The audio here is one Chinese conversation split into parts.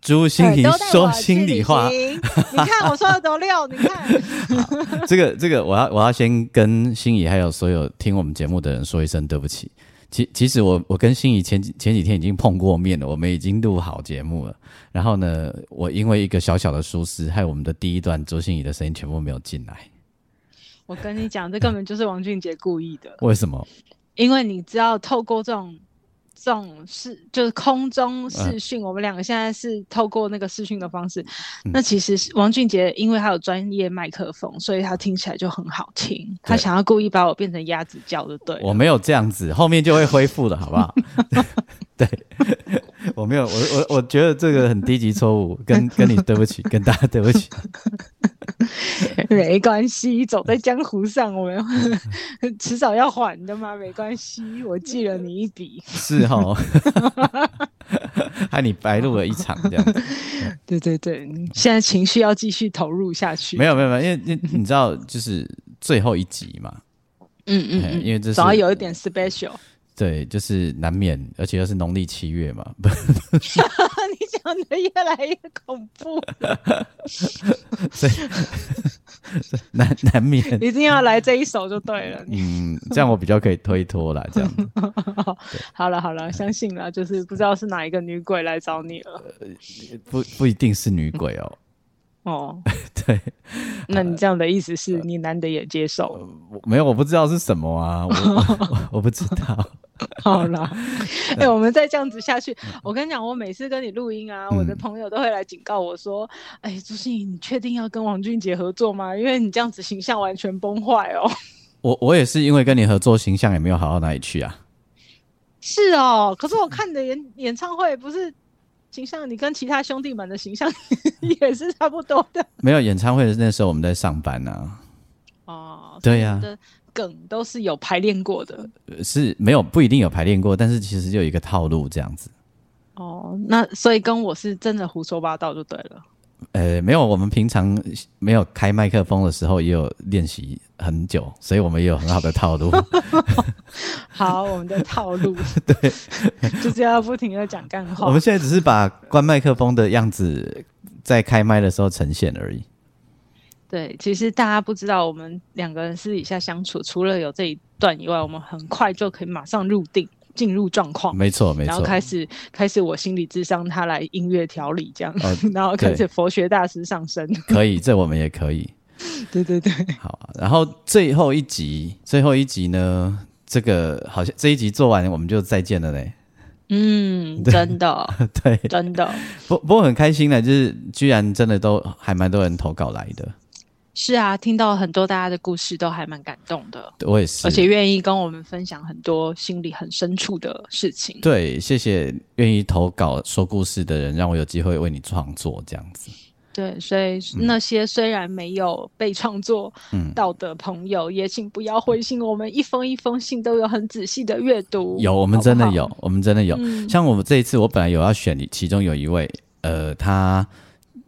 朱心怡说心里话，你看我说的多溜，你看。这 个这个，我要我要先跟心怡还有所有听我们节目的人说一声对不起。其其实我我跟心怡前几前几天已经碰过面了，我们已经录好节目了。然后呢，我因为一个小小的疏失，害我们的第一段朱心怡的声音全部没有进来。我跟你讲，这根本就是王俊杰故意的。为什么？因为你知道，透过这种。这种视就是空中视讯，我们两个现在是透过那个视讯的方式。嗯、那其实王俊杰因为他有专业麦克风，所以他听起来就很好听。他想要故意把我变成鸭子叫的，对。我没有这样子，后面就会恢复的，好不好？对，我没有，我我我觉得这个很低级错误，跟跟你对不起，跟大家对不起。没关系，走在江湖上，我们 迟早要还的嘛，没关系，我记了你一笔。是哦，害你白录了一场这样子。对对对，现在情绪要继续投入下去。没有没有没有，因为你你知道，就是最后一集嘛。嗯嗯，嗯，因为这是总要有一点 special。对，就是难免，而且又是农历七月嘛。你讲的越来越恐怖 了。所以难难免，一定要来这一首就对了。嗯，这样我比较可以推脱了。这样。好了好了，相信了，就是不知道是哪一个女鬼来找你了。呃、不不一定是女鬼哦。哦，对，那你这样的意思是你难得也接受？呃、没有，我不知道是什么啊，我我，我不知道。好啦，哎、欸，我们再这样子下去，我跟你讲，我每次跟你录音啊，我的朋友都会来警告我说：“哎、嗯，朱芯仪，你确定要跟王俊杰合作吗？因为你这样子形象完全崩坏哦。”我我也是因为跟你合作，形象也没有好到哪里去啊。是哦，可是我看你的演演唱会不是。形象，你跟其他兄弟们的形象也是差不多的。没有演唱会的那时候，我们在上班呢、啊。哦，对呀、梗都是有排练过的。是没有不一定有排练过，但是其实就有一个套路这样子。哦，那所以跟我是真的胡说八道就对了。呃，没有，我们平常没有开麦克风的时候也有练习很久，所以我们也有很好的套路。好，我们的套路 对，就是要不停的讲干话。我们现在只是把关麦克风的样子在开麦的时候呈现而已。对，其实大家不知道，我们两个人私底下相处，除了有这一段以外，我们很快就可以马上入定。进入状况，没错没错，然后开始开始我心理智商，他来音乐调理这样，哦、然后开始佛学大师上身，可以，这我们也可以，对对对，好，然后最后一集，最后一集呢，这个好像这一集做完我们就再见了嘞，嗯，真的，对，真的，不不过很开心的，就是居然真的都还蛮多人投稿来的。是啊，听到很多大家的故事都还蛮感动的。我也是，而且愿意跟我们分享很多心里很深处的事情。对，谢谢愿意投稿说故事的人，让我有机会为你创作这样子。对，所以那些虽然没有被创作到的朋友，嗯、也请不要灰心，我们一封一封信都有很仔细的阅读。有，我们真的有，好好我们真的有。嗯、像我们这一次，我本来有要选其中有一位，呃，他。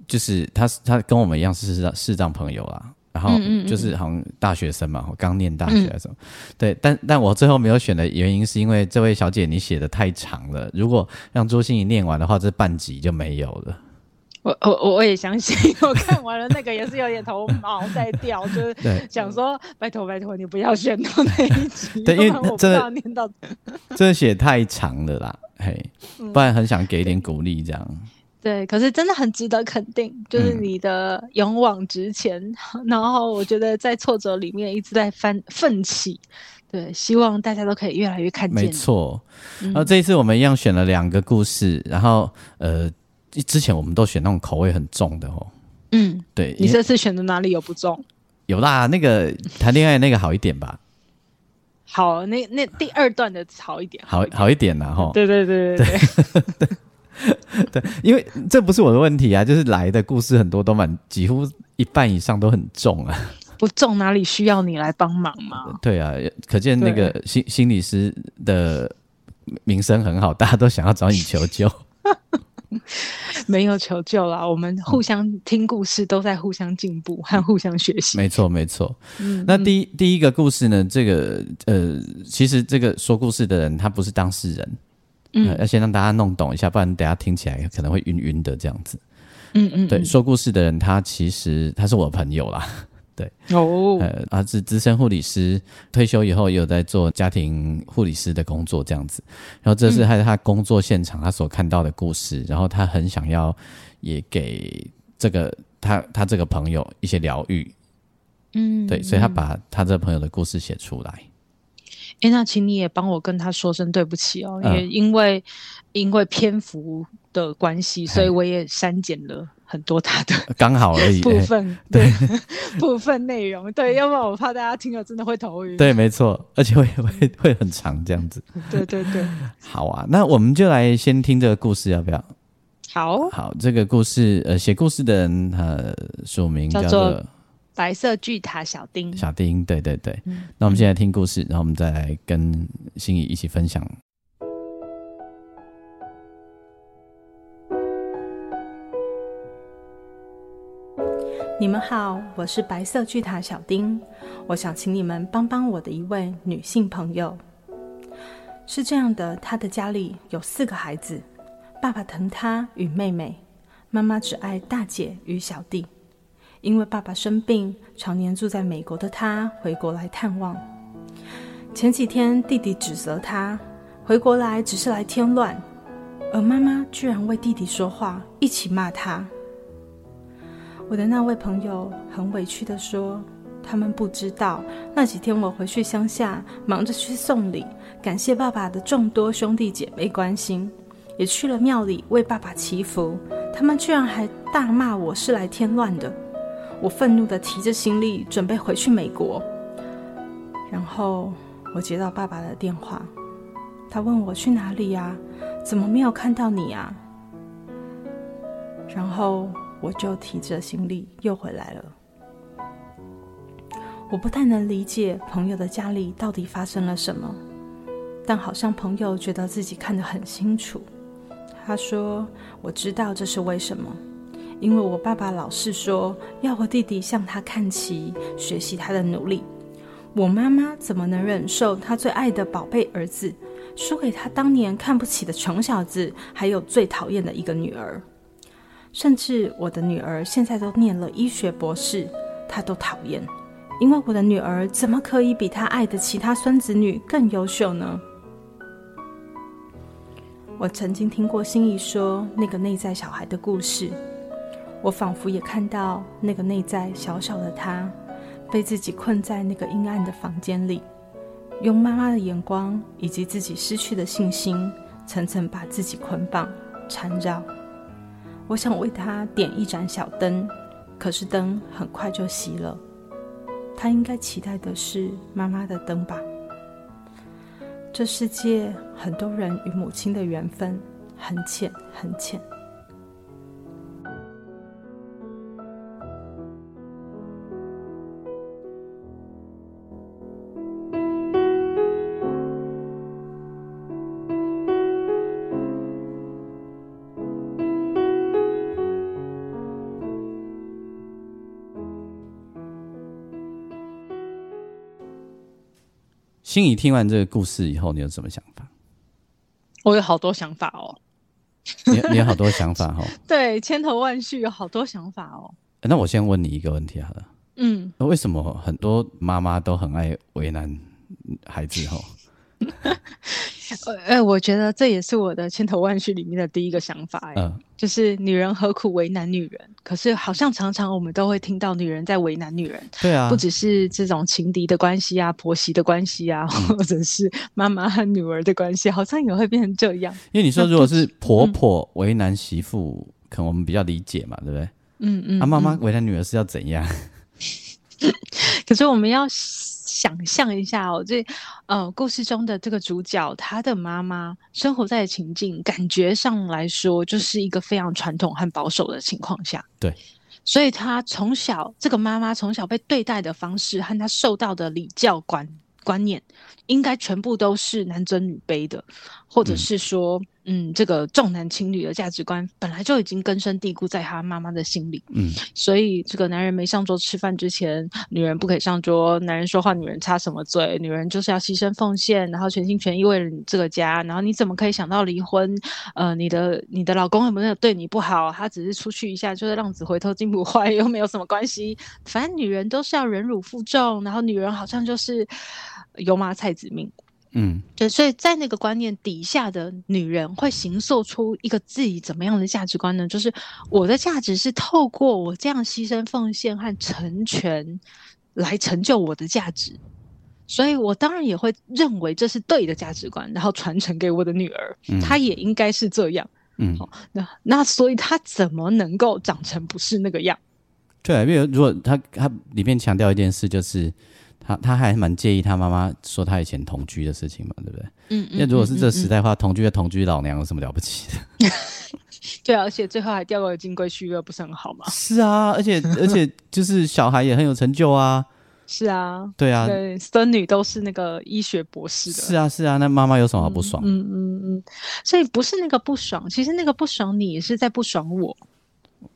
就是他，他跟我们一样是视障视障朋友啊，然后就是好像大学生嘛，刚念大学的时候，嗯、对，但但我最后没有选的原因是因为这位小姐你写的太长了，如果让朱心怡念完的话，这半集就没有了。我我我也相信，我看完了那个也是有点头毛在掉，就是 想说拜托拜托你不要选到那一集，对，因为真的念到真的写太长了啦，嘿，不然很想给一点鼓励这样。对，可是真的很值得肯定，就是你的勇往直前，嗯、然后我觉得在挫折里面一直在翻奋起。对，希望大家都可以越来越看见。没错，然后这一次我们一样选了两个故事，然后呃，之前我们都选那种口味很重的哦。嗯，对，你这次选的哪里有不重？有啦，那个谈恋爱那个好一点吧。好，那那第二段的好一点，好好一点啦。哈。对对对对对。对，因为这不是我的问题啊，就是来的故事很多都蛮，几乎一半以上都很重啊。不重哪里需要你来帮忙吗？对啊，可见那个心心理师的名声很好，大家都想要找你求救。没有求救啦，我们互相听故事，都在互相进步和互相学习。没错，没错。嗯，那第一第一个故事呢？这个呃，其实这个说故事的人他不是当事人，嗯，呃、要先让大家弄懂一下，不然等下听起来可能会晕晕的这样子。嗯嗯，对，说故事的人他其实他是我的朋友啦。对哦，呃，他是资深护理师，退休以后也有在做家庭护理师的工作，这样子。然后这是他他工作现场他所看到的故事，嗯、然后他很想要也给这个他他这个朋友一些疗愈，嗯，对，所以他把他这个朋友的故事写出来。哎、欸，那请你也帮我跟他说声对不起哦，也因为、嗯、因为篇幅的关系，所以我也删减了。很多他的刚好而已部分，对 部分内容，对，要不然我怕大家听了真的会头晕。对，没错，而且会会会很长这样子。对对对，好啊，那我们就来先听这个故事，要不要？好，好，这个故事，呃，写故事的人，呃，署名叫做白色巨塔小丁。小丁，对对对。嗯、那我们现在听故事，然后我们再来跟心怡一起分享。你们好，我是白色巨塔小丁。我想请你们帮帮我的一位女性朋友。是这样的，她的家里有四个孩子，爸爸疼她与妹妹，妈妈只爱大姐与小弟。因为爸爸生病，常年住在美国的他回国来探望。前几天，弟弟指责他回国来只是来添乱，而妈妈居然为弟弟说话，一起骂他。我的那位朋友很委屈地说：“他们不知道那几天我回去乡下，忙着去送礼，感谢爸爸的众多兄弟姐妹关心，也去了庙里为爸爸祈福。他们居然还大骂我是来添乱的。我愤怒地提着行李准备回去美国。然后我接到爸爸的电话，他问我去哪里呀？怎么没有看到你呀？然后。”我就提着行李又回来了。我不太能理解朋友的家里到底发生了什么，但好像朋友觉得自己看得很清楚。他说：“我知道这是为什么，因为我爸爸老是说要我弟弟向他看齐，学习他的努力。我妈妈怎么能忍受他最爱的宝贝儿子输给他当年看不起的穷小子，还有最讨厌的一个女儿？”甚至我的女儿现在都念了医学博士，她都讨厌，因为我的女儿怎么可以比她爱的其他孙子女更优秀呢？我曾经听过心怡说那个内在小孩的故事，我仿佛也看到那个内在小小的她，被自己困在那个阴暗的房间里，用妈妈的眼光以及自己失去的信心，层层把自己捆绑缠绕。我想为他点一盏小灯，可是灯很快就熄了。他应该期待的是妈妈的灯吧？这世界很多人与母亲的缘分很浅很浅。心怡听完这个故事以后，你有什么想法？我有好多想法哦。你你有好多想法哦。对，千头万绪，有好多想法哦。那我先问你一个问题好了。嗯。那为什么很多妈妈都很爱为难孩子？哦？呃，我觉得这也是我的千头万绪里面的第一个想法，哎，嗯，就是女人何苦为难女人？可是好像常常我们都会听到女人在为难女人，对啊，不只是这种情敌的关系啊，婆媳的关系啊，嗯，或者是妈妈和女儿的关系，好像也会变成这样。因为你说如果是婆婆为难媳妇，嗯，可能我们比较理解嘛，对不对？嗯嗯，啊，妈妈为难女儿是要怎样？可是我们要想象一下哦，这呃故事中的这个主角，他的妈妈生活在的情境，感觉上来说就是一个非常传统和保守的情况下。对，所以他从小这个妈妈从小被对待的方式和他受到的礼教观观念，应该全部都是男尊女卑的，或者是说。嗯嗯，这个重男轻女的价值观本来就已经根深蒂固在他妈妈的心里。嗯，所以这个男人没上桌吃饭之前，女人不可以上桌。男人说话，女人插什么嘴？女人就是要牺牲奉献，然后全心全意为了你这个家。然后你怎么可以想到离婚？呃，你的你的老公有没有对你不好？他只是出去一下，就是浪子回头金不换，又没有什么关系。反正女人都是要忍辱负重，然后女人好像就是油麻菜籽命。嗯，对，所以在那个观念底下的女人会形塑出一个自己怎么样的价值观呢？就是我的价值是透过我这样牺牲奉献和成全来成就我的价值，所以我当然也会认为这是对的价值观，然后传承给我的女儿，嗯、她也应该是这样。嗯，好，那那所以她怎么能够长成不是那个样？对，因为如果她她里面强调一件事就是。他他还蛮介意他妈妈说他以前同居的事情嘛，对不对？嗯，因为如果是这个时代的话，嗯嗯嗯、同居的同居老娘有什么了不起的？对啊，而且最后还掉个金龟婿，不是很好吗？是啊，而且而且就是小孩也很有成就啊。是啊，对啊，对，孙女都是那个医学博士的。是啊，是啊，那妈妈有什么好不爽？嗯嗯嗯，所以不是那个不爽，其实那个不爽你也是在不爽我。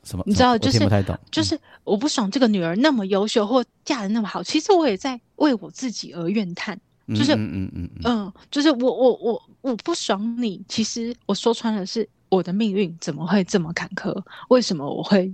什么？你知道，就是不太懂，就是我不爽这个女儿那么优秀或嫁得那么好，其实我也在为我自己而怨叹。就是嗯嗯嗯嗯，就是我我我我不爽你。其实我说穿了，是我的命运怎么会这么坎坷？为什么我会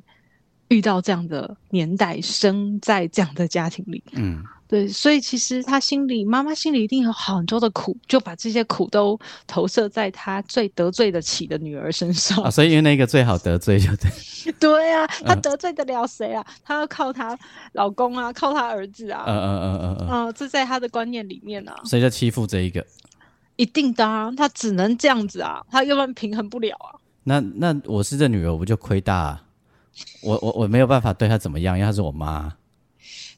遇到这样的年代，生在这样的家庭里？嗯。对，所以其实他心里，妈妈心里一定有很多的苦，就把这些苦都投射在他最得罪得起的女儿身上。啊，所以因为那个最好得罪就对。对啊，他得罪得了谁啊？他要靠他老公啊，靠他儿子啊。嗯嗯嗯嗯嗯。啊，这在他的观念里面啊。所以就欺负这一个。一定的啊，他只能这样子啊，他要不然平衡不了啊。那那我是这女儿，我不就亏大啊？我我我没有办法对她怎么样，因为她是我妈。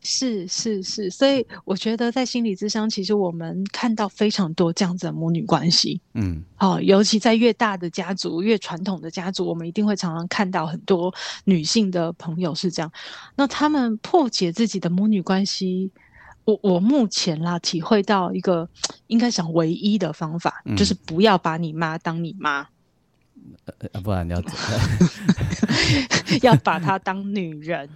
是是是，所以我觉得在心理咨商，其实我们看到非常多这样子的母女关系。嗯，好、哦，尤其在越大的家族、越传统的家族，我们一定会常常看到很多女性的朋友是这样。那他们破解自己的母女关系，我我目前啦体会到一个应该讲唯一的方法，嗯、就是不要把你妈当你妈，呃、不然你要怎 要把她当女人。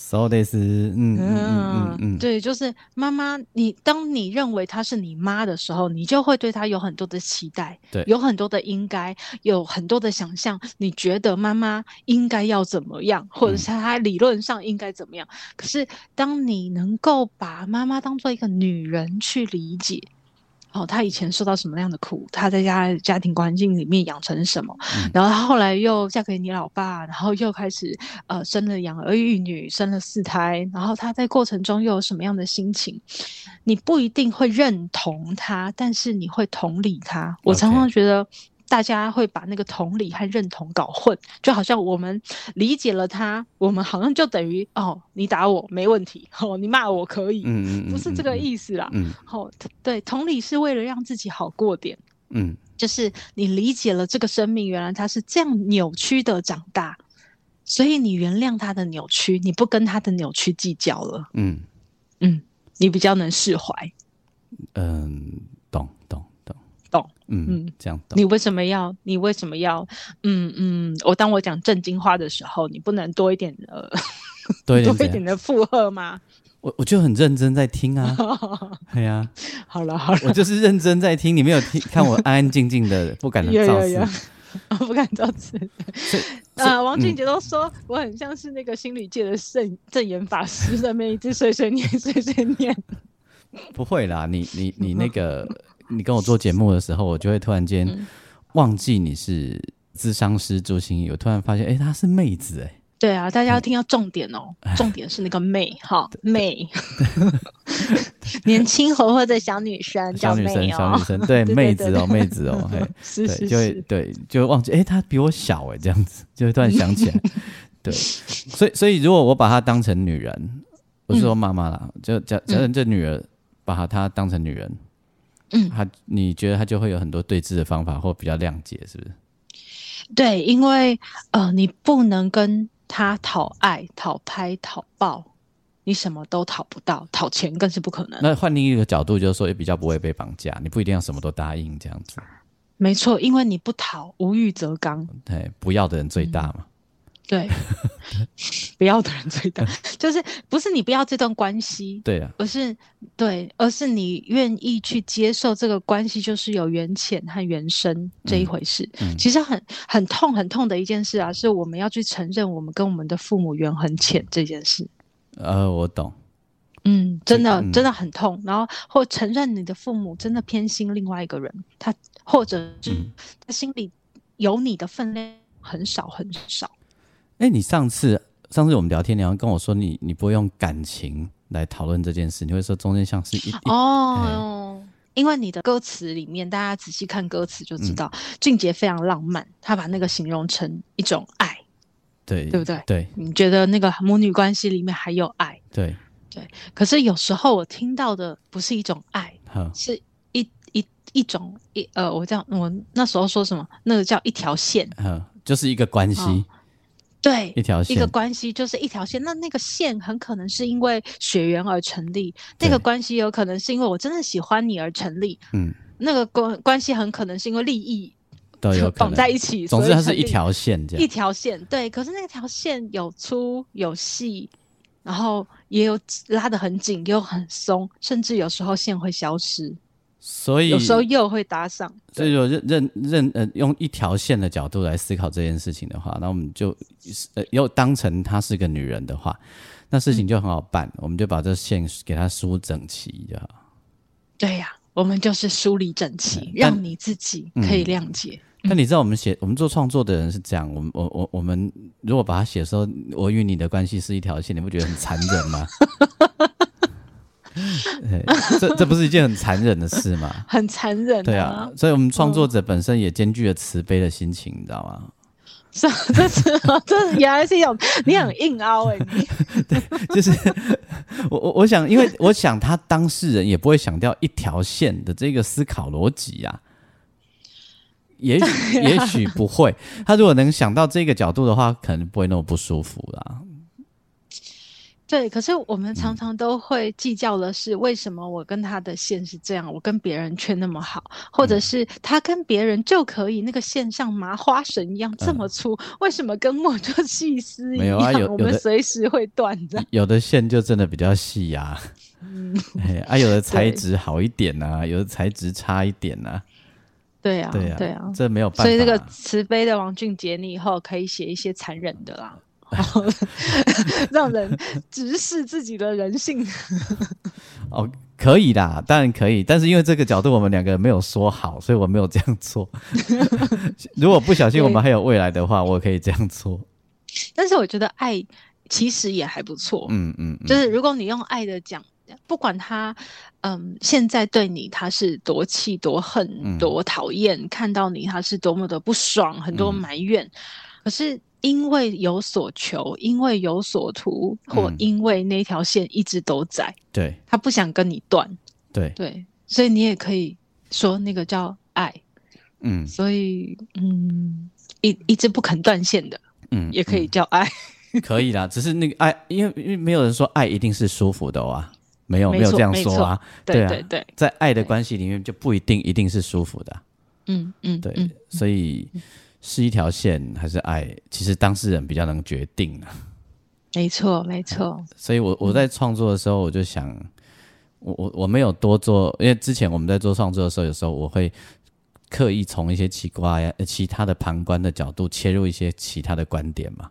So this，嗯嗯嗯嗯，嗯对，就是妈妈，你当你认为她是你妈的时候，你就会对她有很多的期待，对，有很多的应该，有很多的想象。你觉得妈妈应该要怎么样，或者是她理论上应该怎么样？嗯、可是当你能够把妈妈当做一个女人去理解。哦，他以前受到什么样的苦？他在家家庭环境里面养成什么？嗯、然后他后来又嫁给你老爸，然后又开始呃生了养儿育女，生了四胎。然后他在过程中又有什么样的心情？你不一定会认同他，但是你会同理他。我常常觉得。大家会把那个同理和认同搞混，就好像我们理解了他，我们好像就等于哦，你打我没问题，哦，你骂我可以，嗯嗯，不是这个意思啦，嗯，好、哦，对，同理是为了让自己好过点，嗯，就是你理解了这个生命，原来他是这样扭曲的长大，所以你原谅他的扭曲，你不跟他的扭曲计较了，嗯。嗯，你比较能释怀，嗯。懂，嗯嗯，这样懂。你为什么要？你为什么要？嗯嗯，我当我讲正经话的时候，你不能多一点呃，多一点，多一点的附和吗？我我就很认真在听啊，对 呀、啊。好了好了，我就是认真在听，你没有听看我安安静静的，不敢造次，不敢造次。啊，王俊杰都说、嗯、我很像是那个心理界的圣证言法师，在那边一直碎碎念碎碎念。不会啦，你你你那个。你跟我做节目的时候，我就会突然间忘记你是咨商师朱心怡，我突然发现，哎、欸，她是妹子、欸，哎，对啊，大家要听到重点哦，嗯、重点是那个妹，哈，妹，年轻活泼的小女生，小女生，小女生，对，妹子哦，妹子哦，嘿，是是是，就会对，就会忘记，哎、欸，她比我小、欸，哎，这样子，就会突然想起来，对，所以，所以如果我把她当成女人，不是说妈妈啦，嗯、就假假设这女儿把她当成女人，嗯，他你觉得他就会有很多对峙的方法，或比较谅解，是不是？对，因为呃，你不能跟他讨爱、讨拍、讨抱，你什么都讨不到，讨钱更是不可能。那换另一个角度，就是说也比较不会被绑架，你不一定要什么都答应这样子。没错，因为你不讨，无欲则刚。对，不要的人最大嘛。嗯对，不要的人最大，就是不是你不要这段关系，对啊，而是对，而是你愿意去接受这个关系，就是有缘浅和缘深这一回事。嗯。嗯、其实很很痛很痛的一件事啊，是我们要去承认我们跟我们的父母缘很浅这件事。呃，我懂，嗯，真的真的很痛，然后或承认你的父母真的偏心另外一个人，他或者是他心里有你的分量很少很少。哎、欸，你上次上次我们聊天，你好像跟我说你你不会用感情来讨论这件事，你会说中间像是一哦，欸、因为你的歌词里面，大家仔细看歌词就知道，嗯、俊杰非常浪漫，他把那个形容成一种爱，对对不对？对，你觉得那个母女关系里面还有爱？对对，可是有时候我听到的不是一种爱，呵是一一一种一呃，我这样我那时候说什么？那个叫一条线，就是一个关系。哦对，一条线，一个关系就是一条线。那那个线很可能是因为血缘而成立，那个关系有可能是因为我真的喜欢你而成立。嗯，那个关关系很可能是因为利益都有绑在一起。总之，它是一条线这样，一条线。对，可是那条线有粗有细，然后也有拉得很紧，也有很松，甚至有时候线会消失。所以有时候又会搭上，所以说认认认呃，用一条线的角度来思考这件事情的话，那我们就呃又当成她是个女人的话，那事情就很好办，嗯、我们就把这线给她梳整齐就好。对呀、啊，我们就是梳理整齐，嗯、让你自己可以谅解。那、嗯、你知道我们写我们做创作的人是这样，我们我我我们如果把它写说我与你的关系是一条线，你不觉得很残忍吗？这这不是一件很残忍的事吗？很残忍，对啊，所以我们创作者本身也兼具了慈悲的心情，你知道吗？是啊，这是这原来是一种你很硬凹哎，对，就是我我我想，因为我想他当事人也不会想掉一条线的这个思考逻辑啊，也许也许不会，他如果能想到这个角度的话，可能不会那么不舒服啦。对，可是我们常常都会计较的是，为什么我跟他的线是这样，我跟别人却那么好，或者是他跟别人就可以那个线像麻花绳一样这么粗，嗯、为什么跟我就细丝一样？没有啊，有，有我们随时会断的。有的线就真的比较细呀、啊，嗯，啊，有的 材质好一点啊，有的材质差一点啊。对啊，对啊，对啊，这没有办法。所以这个慈悲的王俊杰，你以后可以写一些残忍的啦。好让人直视自己的人性。哦，可以啦，当然可以，但是因为这个角度我们两个没有说好，所以我没有这样做。如果不小心我们还有未来的话，我可以这样做。但是我觉得爱其实也还不错。嗯，嗯嗯，就是如果你用爱的讲，不管他嗯现在对你他是多气多恨多讨厌，嗯、看到你他是多么的不爽，很多埋怨，嗯、可是。因为有所求，因为有所图，或因为那条线一直都在，嗯、对，他不想跟你断，对。对，所以你也可以说那个叫爱，嗯，所以嗯，一一直不肯断线的，嗯，也可以叫爱，嗯、可以啦。只是那个爱，因为因为没有人说爱一定是舒服的啊，没有没，没有这样说啊，对对对，在爱的关系里面就不一定一定是舒服的，嗯嗯，对，嗯、所以。是一条线还是爱？其实当事人比较能决定啊。没错，没错。所以我我在创作的时候，我就想，我我我没有多做，因为之前我们在做创作的时候，有时候我会刻意从一些奇怪呀、其他的旁观的角度切入一些其他的观点嘛。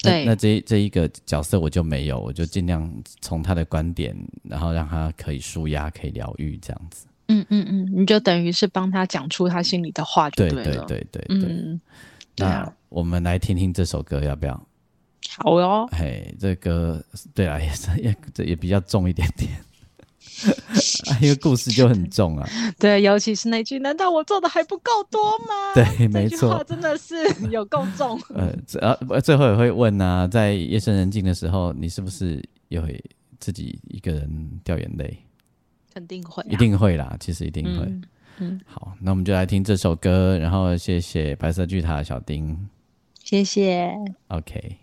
对。那这这一个角色我就没有，我就尽量从他的观点，然后让他可以舒压，可以疗愈这样子。嗯嗯嗯，你就等于是帮他讲出他心里的话就对了。对对对对对。嗯，那我们来听听这首歌，要不要？好哟。嘿，这歌对啊，也是也这也比较重一点点，因为故事就很重啊。对，尤其是那句“难道我做的还不够多吗？” 对，没错，真的是有够重。呃，最后也会问啊，在夜深人静的时候，你是不是也会？自己一个人掉眼泪？肯定会、啊，一定会啦，其实一定会。嗯，嗯好，那我们就来听这首歌，然后谢谢白色巨塔的小丁，谢谢。OK。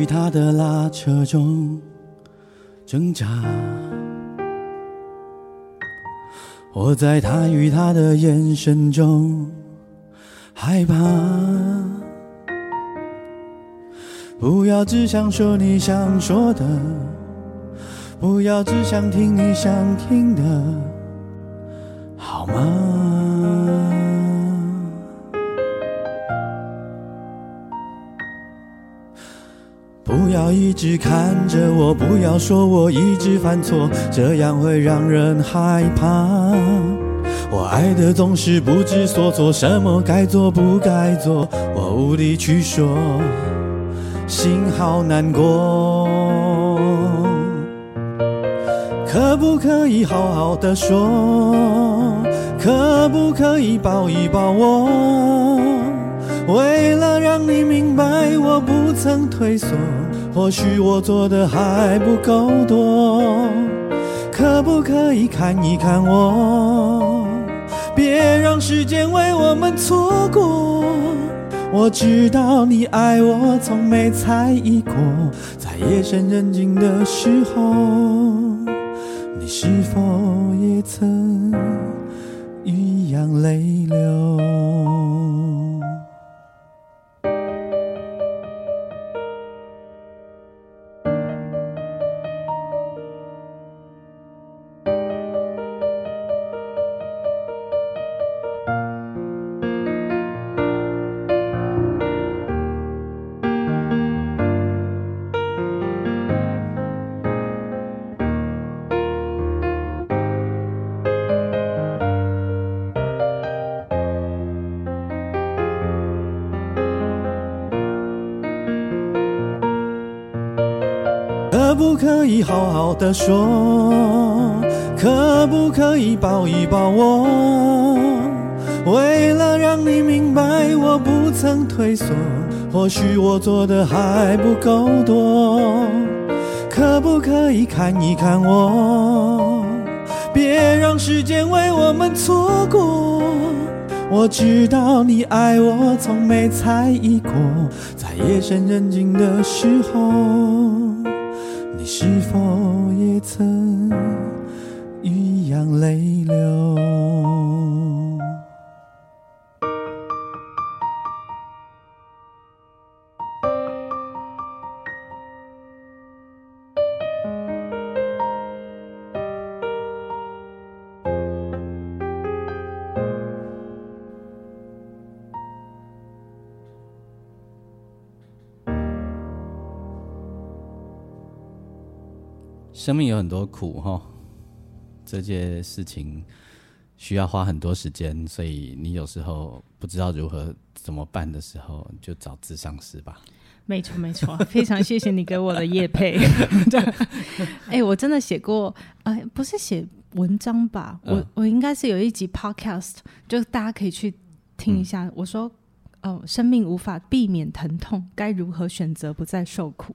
与他的拉扯中挣扎，我在他与她的眼神中害怕。不要只想说你想说的，不要只想听你想听的，好吗？不要一直看着我，不要说我一直犯错，这样会让人害怕。我爱的总是不知所措，什么该做不该做，我无力去说，心好难过。可不可以好好的说？可不可以抱一抱我？为了让你明白，我不曾退缩。或许我做的还不够多，可不可以看一看我？别让时间为我们错过。我知道你爱我，从没猜疑过。在夜深人静的时候，你是否也曾一样泪流？可不可以好好的说？可不可以抱一抱我？为了让你明白，我不曾退缩。或许我做的还不够多，可不可以看一看我？别让时间为我们错过。我知道你爱我，从没猜疑过。在夜深人静的时候。你是否也曾一样泪流？生命有很多苦哈，这件事情需要花很多时间，所以你有时候不知道如何怎么办的时候，就找智商师吧。没错，没错，非常谢谢你给我的叶配。哎、欸，我真的写过，哎、呃，不是写文章吧？嗯、我我应该是有一集 podcast，就大家可以去听一下。嗯、我说，哦、呃，生命无法避免疼痛，该如何选择不再受苦？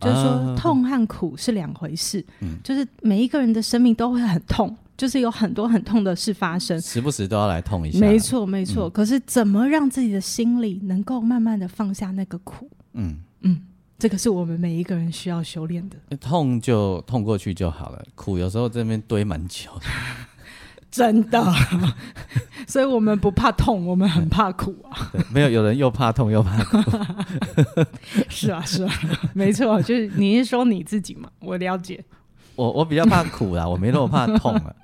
就是说，痛和苦是两回事。嗯，就是每一个人的生命都会很痛，就是有很多很痛的事发生，时不时都要来痛一下。没错，没错。可是，怎么让自己的心里能够慢慢的放下那个苦？嗯嗯，这个是我们每一个人需要修炼的。痛就痛过去就好了，苦有时候这边堆蛮久的。真的，所以我们不怕痛，我们很怕苦啊。没有，有人又怕痛又怕苦。是啊，是啊，没错，就是你是说你自己嘛？我了解。我我比较怕苦啦，我没那么怕痛了。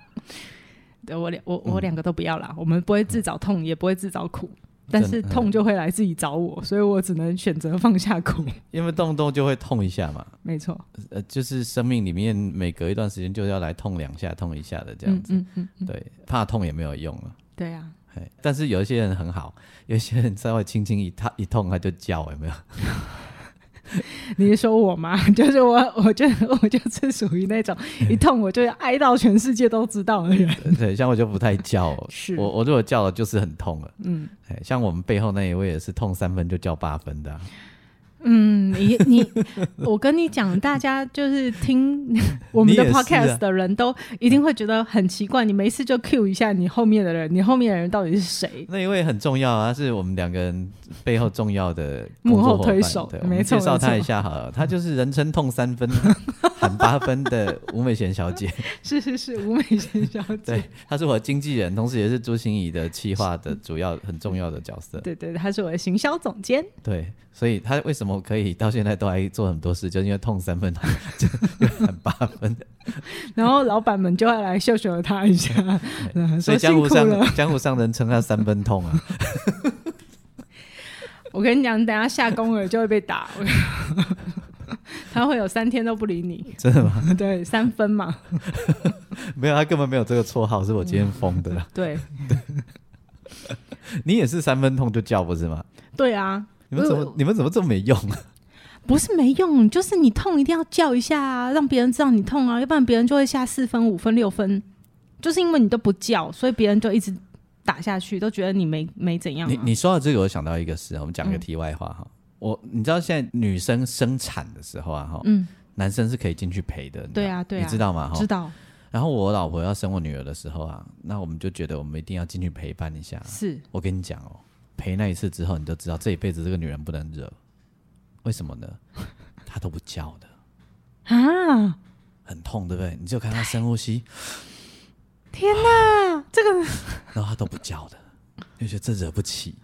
对，我两我我两个都不要啦，我们不会自找痛，也不会自找苦。但是痛就会来自己找我，所以我只能选择放下苦。因为动动就会痛一下嘛。没错。呃，就是生命里面每隔一段时间就要来痛两下、痛一下的这样子。嗯嗯，嗯对，怕痛也没有用了。对啊。但是有一些人很好，有些人稍微轻轻一踏一痛他就叫，有没有？你是说我吗？就是我，我就我就是属于那种一痛我就要哀到全世界都知道的人。对，像我就不太叫，是我我如果叫了就是很痛了。嗯，像我们背后那一位也是痛三分就叫八分的啊。嗯，你你，我跟你讲，大家就是听 我们的 podcast 的人都一定会觉得很奇怪，你没事就 cue 一下你后面的人，你后面的人到底是谁？那一位很重要啊，他是我们两个人背后重要的幕后推手。对，没错，介绍他一下好了，他就是人称痛三分喊八分的吴美贤小姐。是是是，吴美贤小姐。对，他是我的经纪人，同时也是朱心怡的企划的主要很重要的角色。对对，他是我的行销总监。对。所以他为什么可以到现在都还做很多事，就是因为痛三分，就很八分。然后老板们就会来秀秀他一下，所以江湖上江湖上人称他三分痛啊。我跟你讲，等下下工了就会被打，他会有三天都不理你。真的吗？对，三分嘛。没有，他根本没有这个绰号，是我今天封的啦。对，你也是三分痛就叫不是吗？对啊。你们怎么你们怎么这么没用啊？不是没用，就是你痛一定要叫一下啊，让别人知道你痛啊，要不然别人就会下四分、五分、六分。就是因为你都不叫，所以别人就一直打下去，都觉得你没没怎样啊。你你说到这个，我想到一个事，我们讲个题外话哈。嗯、我你知道现在女生生产的时候啊哈，嗯，男生是可以进去陪的。对啊对啊，你知道吗？知道。然后我老婆要生我女儿的时候啊，那我们就觉得我们一定要进去陪伴一下。是我跟你讲哦。陪那一次之后，你就知道这一辈子这个女人不能惹。为什么呢？她都不叫的啊，很痛，对不对？你就看她深呼吸。天哪，这个……然后她都不叫的，就觉得这惹不起，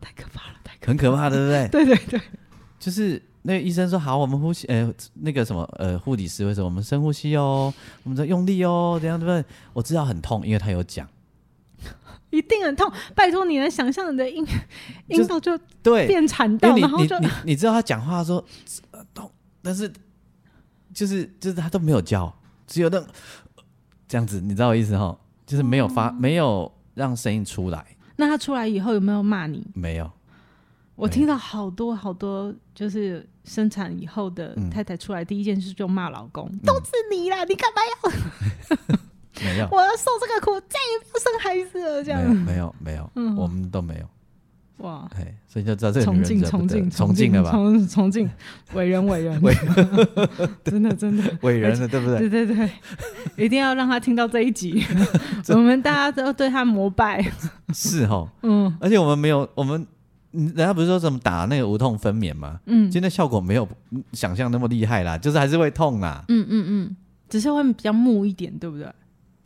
太可怕了，太可怕了，很可怕，对不对？对对对，就是那个医生说好，我们呼吸，呃，那个什么，呃，护理师会说我们深呼吸哦，我们在用力哦，这样对不对？我知道很痛，因为他有讲。一定很痛，拜托你能想象你的音音道就对变产道，然后就你你，你知道他讲话说痛，但是就是就是他都没有叫，只有那这样子，你知道我意思哈？就是没有发、哦、没有让声音出来。那他出来以后有没有骂你？没有。我听到好多好多，就是生产以后的太太出来，第一件事就骂老公，嗯、都是你啦，你干嘛要？没有，我要受这个苦，再也不生孩子了。这样没有没有，嗯、我们都没有。哇，哎，所以就知道这个女人崇敬崇敬了吧？崇崇敬伟人伟人，真的真的伟人了，对不对？对对对，一定要让他听到这一集，我们大家都对他膜拜。是哦，嗯，而且我们没有，我们人家不是说什么打那个无痛分娩吗？嗯，今天效果没有想象那么厉害啦，就是还是会痛啦。嗯嗯嗯，只是会比较木一点，对不对？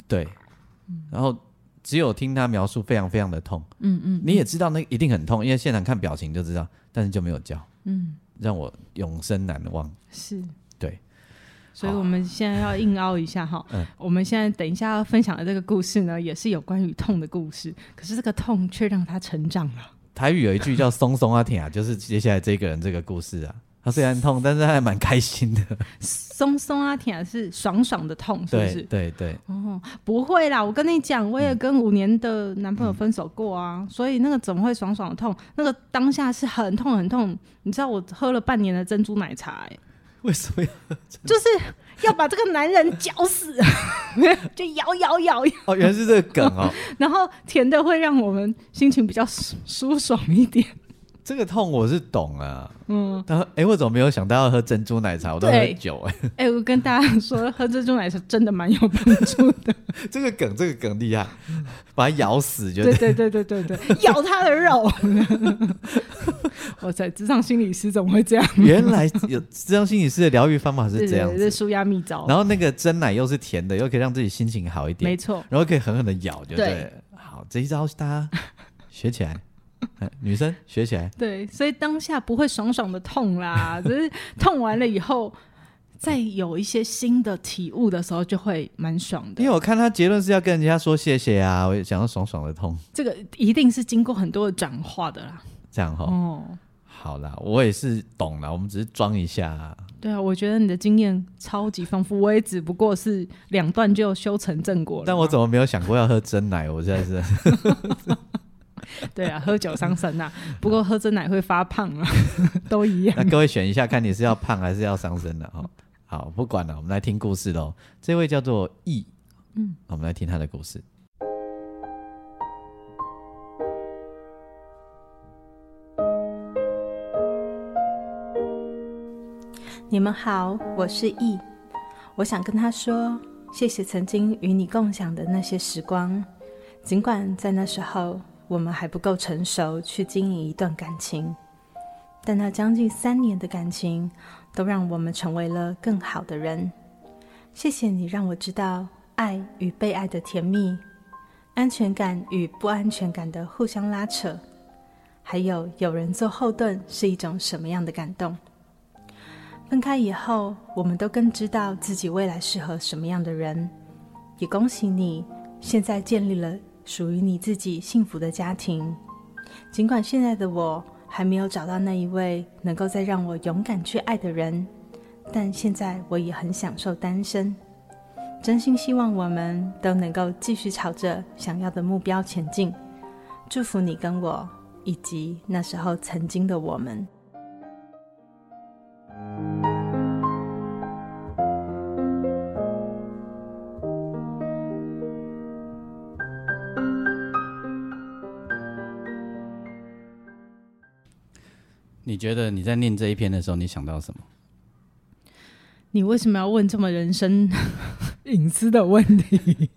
对，然后只有听他描述，非常非常的痛。嗯嗯，你也知道那一定很痛，因为现场看表情就知道，但是就没有叫。嗯，让我永生难忘。是，对，所以我们现在要硬凹一下哈。嗯，我们现在等一下要分享的这个故事呢，也是有关于痛的故事，可是这个痛却让他成长了。台语有一句叫“松松啊甜啊”，就是接下来这个人这个故事啊。他虽然痛，但是他还蛮开心的。松松啊，甜是爽爽的痛，是不是？对对对。哦，不会啦，我跟你讲，我也跟五年的男朋友分手过啊，嗯、所以那个怎么会爽爽的痛？那个当下是很痛很痛。你知道我喝了半年的珍珠奶茶、欸，哎，为什么要？就是要把这个男人绞死，就咬咬咬咬。哦，原来是这个梗哦。然后甜的会让我们心情比较舒爽一点。这个痛我是懂啊，嗯，他说，哎，我怎么没有想到要喝珍珠奶茶？我都喝酒哎，哎，我跟大家说，喝珍珠奶茶真的蛮有帮助的。这个梗，这个梗厉害，把它咬死就对对对对对对，咬它的肉。我在咨商心理师怎么会这样？原来有咨商心理师的疗愈方法是这样，是舒压秘招。然后那个真奶又是甜的，又可以让自己心情好一点，没错。然后可以狠狠的咬，就对。好，这一招大家学起来。女生学起来，对，所以当下不会爽爽的痛啦，只是痛完了以后，再有一些新的体悟的时候，就会蛮爽的。因为我看他结论是要跟人家说谢谢啊，我也想要爽爽的痛。这个一定是经过很多的转化的啦。这样哈，哦，好啦，我也是懂了，我们只是装一下啊。对啊，我觉得你的经验超级丰富，我也只不过是两段就修成正果了。但我怎么没有想过要喝真奶？我现在是。对啊，喝酒伤身啊。不过喝真奶会发胖啊，都一样。那各位选一下，看你是要胖还是要伤身的哈。好，不管了，我们来听故事喽。这位叫做易，嗯，我们来听他的故事。你们好，我是易。我想跟他说，谢谢曾经与你共享的那些时光，尽管在那时候。我们还不够成熟去经营一段感情，但那将近三年的感情，都让我们成为了更好的人。谢谢你让我知道爱与被爱的甜蜜，安全感与不安全感的互相拉扯，还有有人做后盾是一种什么样的感动。分开以后，我们都更知道自己未来适合什么样的人。也恭喜你，现在建立了。属于你自己幸福的家庭，尽管现在的我还没有找到那一位能够再让我勇敢去爱的人，但现在我也很享受单身。真心希望我们都能够继续朝着想要的目标前进。祝福你跟我，以及那时候曾经的我们。你觉得你在念这一篇的时候，你想到什么？你为什么要问这么人生 隐私的问题？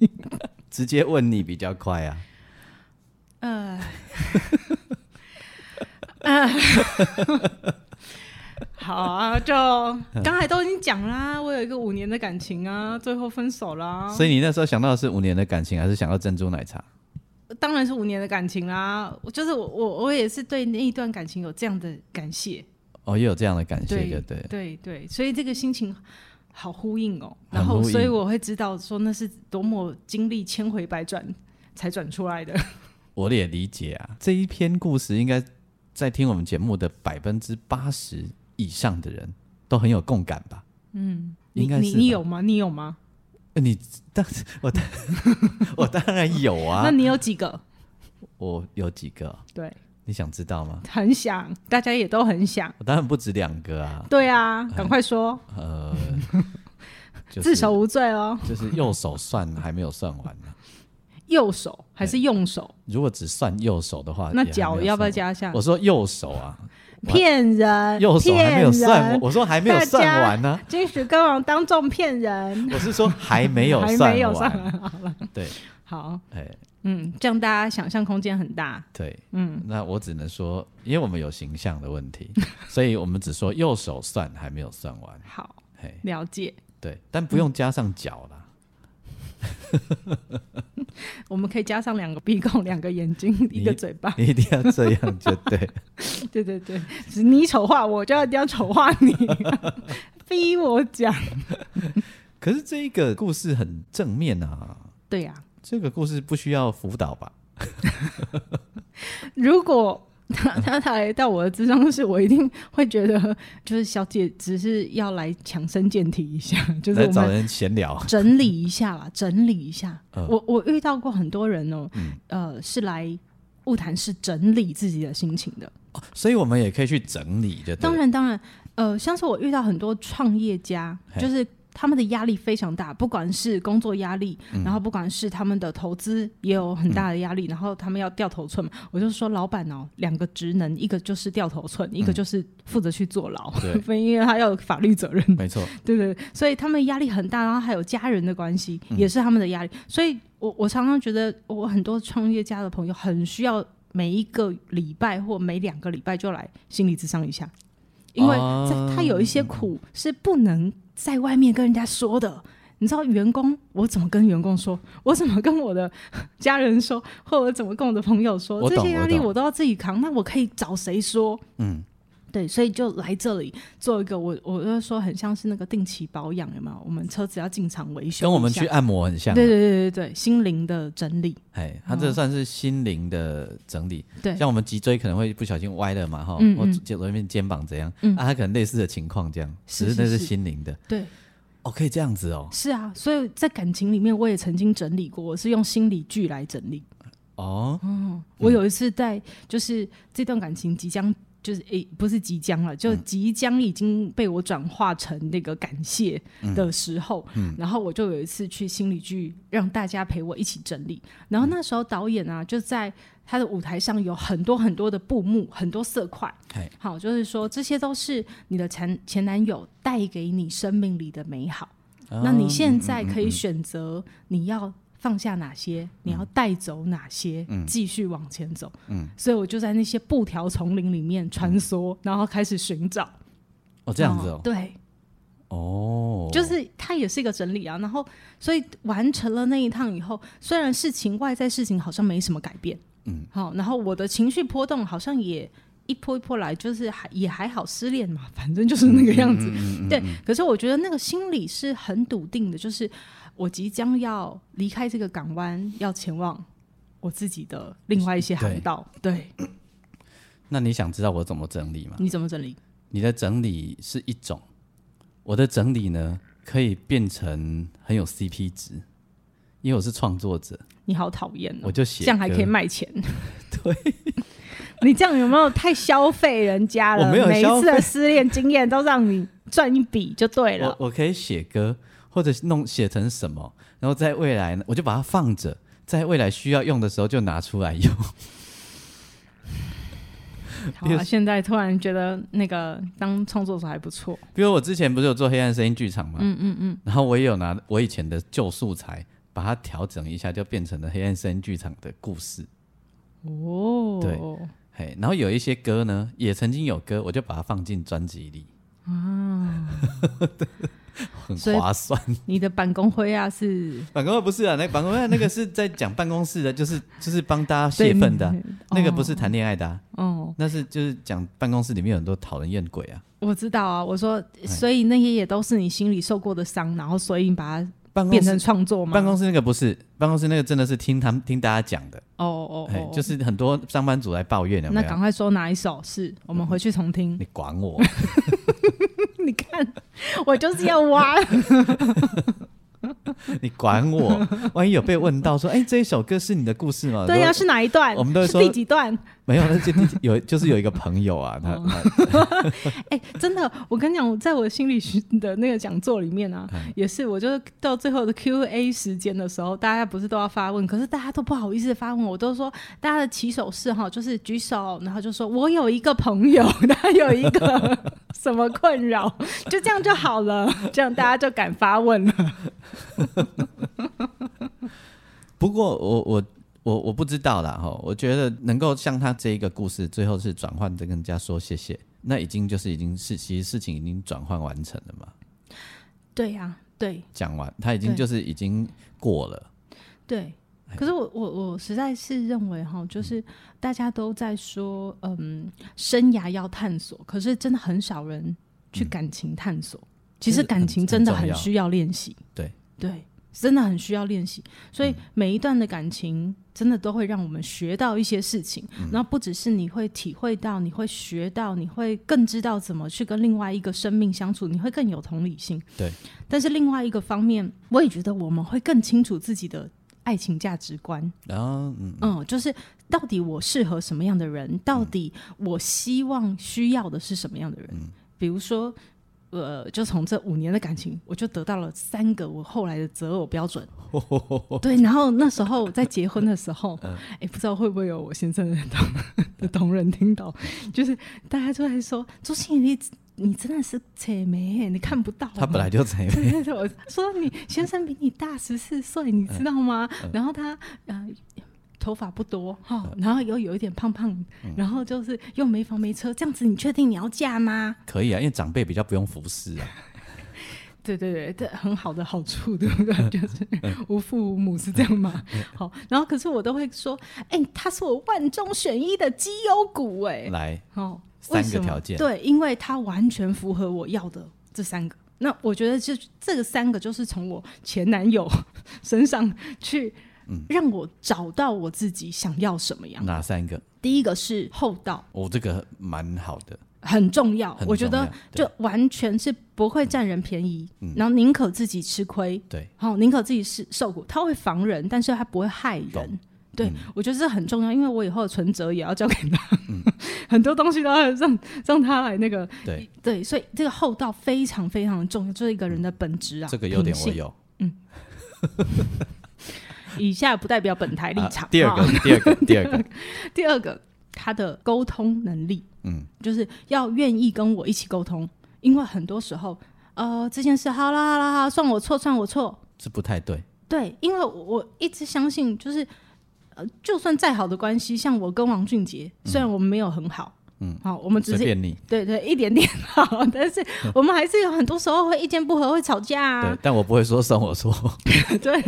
直接问你比较快啊。呃，呃，好啊，就刚才都已经讲啦，我有一个五年的感情啊，最后分手啦。所以你那时候想到的是五年的感情，还是想到珍珠奶茶？当然是五年的感情啦，就是我我我也是对那一段感情有这样的感谢哦，也有这样的感谢，对对对对，所以这个心情好呼应哦，然后所以我会知道说那是多么经历千回百转才转出来的。我也理解啊，这一篇故事应该在听我们节目的百分之八十以上的人都很有共感吧？嗯，应该是你你有吗？你有吗？你当我当我当然有啊。那你有几个？我有几个？对，你想知道吗？很想，大家也都很想。我当然不止两个啊。对啊，赶快说。呃，自首无罪哦。就是右手算还没有算完呢。右手还是用手？如果只算右手的话，那脚要不要加上？我说右手啊。骗人！右手还没有算，我，我说还没有算完呢。金石歌王当众骗人，我是说还没有 算完，还没有算完。好了，对，好，哎，嗯，这样大家想象空间很大。对，嗯，那我只能说，因为我们有形象的问题，所以我们只说右手算还没有算完。好，了解。对，但不用加上脚了。我们可以加上两个鼻孔、两个眼睛、一个嘴巴，你一定要这样就对。对 对对，你丑化我，就要一定要丑化你，逼我讲。可是这一个故事很正面啊。对呀、啊，这个故事不需要辅导吧？如果。他他他来到我的智商是，我一定会觉得，就是小姐只是要来强身健体一下，就是我们找人闲聊，整理一下啦，整理一下。呃、我我遇到过很多人哦、喔，嗯、呃，是来物谈室整理自己的心情的，哦、所以我们也可以去整理的。当然当然，呃，像是我遇到很多创业家，就是。他们的压力非常大，不管是工作压力，嗯、然后不管是他们的投资也有很大的压力，嗯、然后他们要掉头寸嘛。我就说，老板哦，两个职能，一个就是掉头寸，嗯、一个就是负责去坐牢，对，因为他要有法律责任。没错，对对，所以他们压力很大，然后还有家人的关系，也是他们的压力。嗯、所以我我常常觉得，我很多创业家的朋友很需要每一个礼拜或每两个礼拜就来心理咨商一下，因为他有一些苦是不能。在外面跟人家说的，你知道员工我怎么跟员工说？我怎么跟我的 家人说？或者怎么跟我的朋友说？这些压力我都要自己扛，那我可以找谁说？嗯，对，所以就来这里做一个，我我就说很像是那个定期保养，有没有？我们车子要进厂维修，跟我们去按摩很像。对对对对对，心灵的整理。哎，它这算是心灵的整理。对、嗯，像我们脊椎可能会不小心歪了嘛，哈、嗯嗯，或者左边肩膀怎样？嗯，啊，它可能类似的情况这样，只是那是心灵的。对，哦，可以这样子哦。是啊，所以在感情里面，我也曾经整理过，我是用心理剧来整理。哦，嗯，我有一次在就是这段感情即将。就是诶、欸，不是即将了，就即将已经被我转化成那个感谢的时候，嗯嗯、然后我就有一次去心理剧，让大家陪我一起整理。然后那时候导演啊，就在他的舞台上有很多很多的布幕，很多色块。好，就是说这些都是你的前前男友带给你生命里的美好。哦、那你现在可以选择你要。放下哪些？你要带走哪些？继、嗯、续往前走。嗯，所以我就在那些布条丛林里面穿梭，嗯、然后开始寻找。哦，这样子哦。对。哦。就是它也是一个整理啊。然后，所以完成了那一趟以后，虽然事情外在事情好像没什么改变。嗯。好，然后我的情绪波动好像也一波一波来，就是还也还好。失恋嘛，反正就是那个样子。嗯嗯嗯嗯、对。可是我觉得那个心理是很笃定的，就是。我即将要离开这个港湾，要前往我自己的另外一些航道。对，对，那你想知道我怎么整理吗？你怎么整理？你的整理是一种，我的整理呢，可以变成很有 CP 值，因为我是创作者。你好讨厌哦！我就写这样还可以卖钱。对，你这样有没有太消费人家了？我没有。每一次的失恋经验都让你赚一笔就对了。我，我可以写歌。或者弄写成什么，然后在未来呢，我就把它放着，在未来需要用的时候就拿出来用。好啊，现在突然觉得那个当创作者还不错。比如我之前不是有做黑暗声音剧场吗？嗯嗯嗯。然后我也有拿我以前的旧素材，把它调整一下，就变成了黑暗声音剧场的故事。哦。对。嘿，然后有一些歌呢，也曾经有歌，我就把它放进专辑里。啊。很划算。你的办公会啊是？办公会不是啊，那办公会那个是在讲办公室的，就是就是帮大家泄愤的，那个不是谈恋爱的啊。哦，那是就是讲办公室里面有很多讨人厌鬼啊。我知道啊，我说，所以那些也都是你心里受过的伤，然后所以你把它变成创作吗？办公室那个不是，办公室那个真的是听他们听大家讲的。哦哦哦，就是很多上班族来抱怨的。那赶快说哪一首是我们回去重听。你管我。你看，我就是要挖。你管我？万一有被问到说，哎、欸，这一首歌是你的故事吗？对呀、啊，是哪一段？我们都会说第几段？没有，那就有，就是有一个朋友啊，他，哎、欸，真的，我跟你讲，在我心理学的那个讲座里面啊，嗯、也是，我就是到最后的 Q&A 时间的时候，大家不是都要发问，可是大家都不好意思发问，我都说大家的起手式哈，就是举手，然后就说我有一个朋友，他有一个什么困扰，就这样就好了，这样大家就敢发问了。不过我我。我我不知道啦哈，我觉得能够像他这一个故事，最后是转换的跟人家说谢谢，那已经就是已经是其实事情已经转换完成了嘛。对呀、啊，对。讲完，他已经就是已经过了。对。可是我我我实在是认为哈，就是大家都在说嗯，生涯要探索，可是真的很少人去感情探索。嗯、其实感情真的很需要练习。对对。真的很需要练习，所以每一段的感情真的都会让我们学到一些事情。嗯、然后不只是你会体会到，你会学到，你会更知道怎么去跟另外一个生命相处，你会更有同理心。对。但是另外一个方面，我也觉得我们会更清楚自己的爱情价值观。然后，嗯，嗯，就是到底我适合什么样的人？到底我希望需要的是什么样的人？嗯、比如说。呃，就从这五年的感情，我就得到了三个我后来的择偶标准。对，然后那时候在结婚的时候，哎、欸，不知道会不会有我先生的同的同仁听到，就是大家都在说：“朱芯仪，你你真的是扯眉，你看不到。”他本来就扯眉。我说：“你先生比你大十四岁，你知道吗？”然后他呃。头发不多哈，然后又有一点胖胖，嗯、然后就是又没房没车，这样子你确定你要嫁吗？可以啊，因为长辈比较不用服侍啊。对对对，这很好的好处，对不对？就是无父无母是这样吗？好，然后可是我都会说，哎、欸，他是我万中选一的绩优股，哎，来，哦，三个条件，对，因为他完全符合我要的这三个。那我觉得，就这个三个，就是从我前男友 身上去，让我找到我自己想要什么样。哪三个？第一个是厚道，哦，这个蛮好的，很重要。我觉得就完全是不会占人便宜，然后宁可自己吃亏，对，好，宁可自己是受苦。他会防人，但是他不会害人。对，我觉得这很重要，因为我以后的存折也要交给他，很多东西都要让让他来那个。对对，所以这个厚道非常非常的重要，这是一个人的本质啊。这个优点我有。嗯。以下不代表本台立场。第二个，第二个，第二个，第二个，他的沟通能力，嗯，就是要愿意跟我一起沟通，因为很多时候，呃，这件事好啦好啦好，算我错，算我错，这不太对。对，因为我一直相信，就是。就算再好的关系，像我跟王俊杰，虽然我们没有很好，嗯，好，我们只是对对一点点好，但是我们还是有很多时候会意见不合，会吵架啊。对，但我不会说算我错。对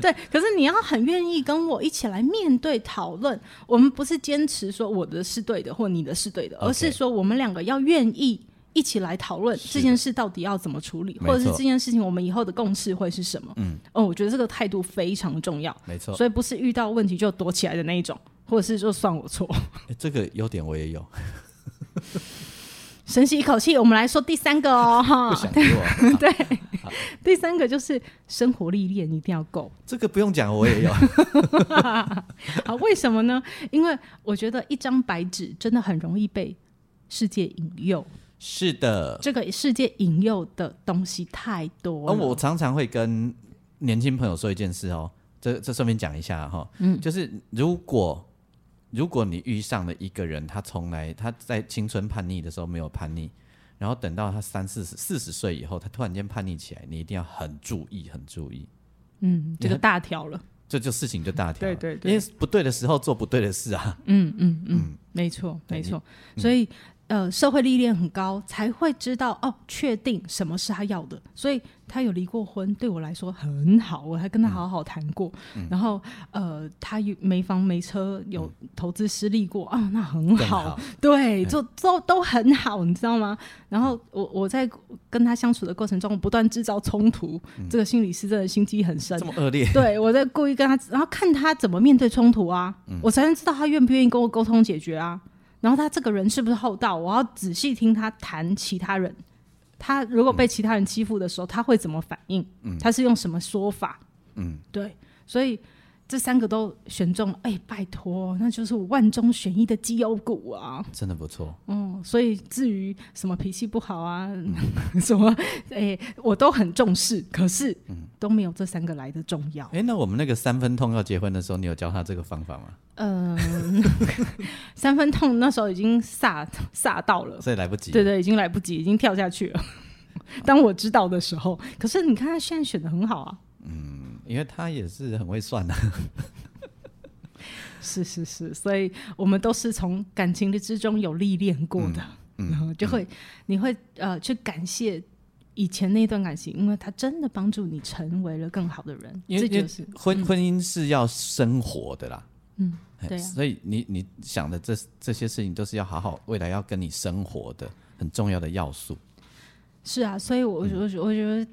对，可是你要很愿意跟我一起来面对讨论，我们不是坚持说我的是对的或你的是对的，而是说我们两个要愿意。一起来讨论这件事到底要怎么处理，或者是这件事情我们以后的共识会是什么？嗯，哦，我觉得这个态度非常重要。没错，所以不是遇到问题就躲起来的那一种，或者是就算我错。欸，这个优点我也有。深吸一口气，我们来说第三个哦，哈，不想做。对，第三个就是生活历练一定要够。这个不用讲，我也有。啊，为什么呢？因为我觉得一张白纸真的很容易被世界引诱。是的，这个世界引诱的东西太多了。而我常常会跟年轻朋友说一件事哦，这这顺便讲一下哈，嗯，就是如果如果你遇上了一个人，他从来他在青春叛逆的时候没有叛逆，然后等到他三四十四十岁以后，他突然间叛逆起来，你一定要很注意，很注意。嗯，这个大条了，这就事情就大条。对对对，因为不对的时候做不对的事啊。嗯嗯嗯，没错没错，所以。呃，社会历练很高，才会知道哦，确定什么是他要的。所以他有离过婚，对我来说很好，我还跟他好好谈过。嗯、然后呃，他有没房没车，有投资失利过啊、那很好。好对，就都都很好，你知道吗？然后我我在跟他相处的过程中，不断制造冲突。嗯、这个心理师真的心机很深，这么恶劣。对，我在故意跟他，然后看他怎么面对冲突啊，嗯、我才能知道他愿不愿意跟我沟通解决啊。然后他这个人是不是厚道？我要仔细听他谈其他人。他如果被其他人欺负的时候，他会怎么反应？嗯，他是用什么说法？嗯，对，所以。这三个都选中了，哎、欸，拜托，那就是我万中选一的绩优股啊！真的不错。嗯，所以至于什么脾气不好啊，嗯、什么，哎、欸，我都很重视，可是，嗯，都没有这三个来的重要。哎、欸，那我们那个三分痛要结婚的时候，你有教他这个方法吗？嗯，三分痛那时候已经煞煞到了，所以来不及。对对，已经来不及，已经跳下去了。当我知道的时候，可是你看他现在选的很好啊。嗯。因为他也是很会算 的，是是是，所以我们都是从感情的之中有历练过的，嗯，然后就会、嗯、你会呃去感谢以前那段感情，因为他真的帮助你成为了更好的人。因为这就是婚、嗯、婚姻是要生活的啦，嗯，对啊，所以你你想的这这些事情都是要好好未来要跟你生活的很重要的要素。是啊，所以我我我觉得。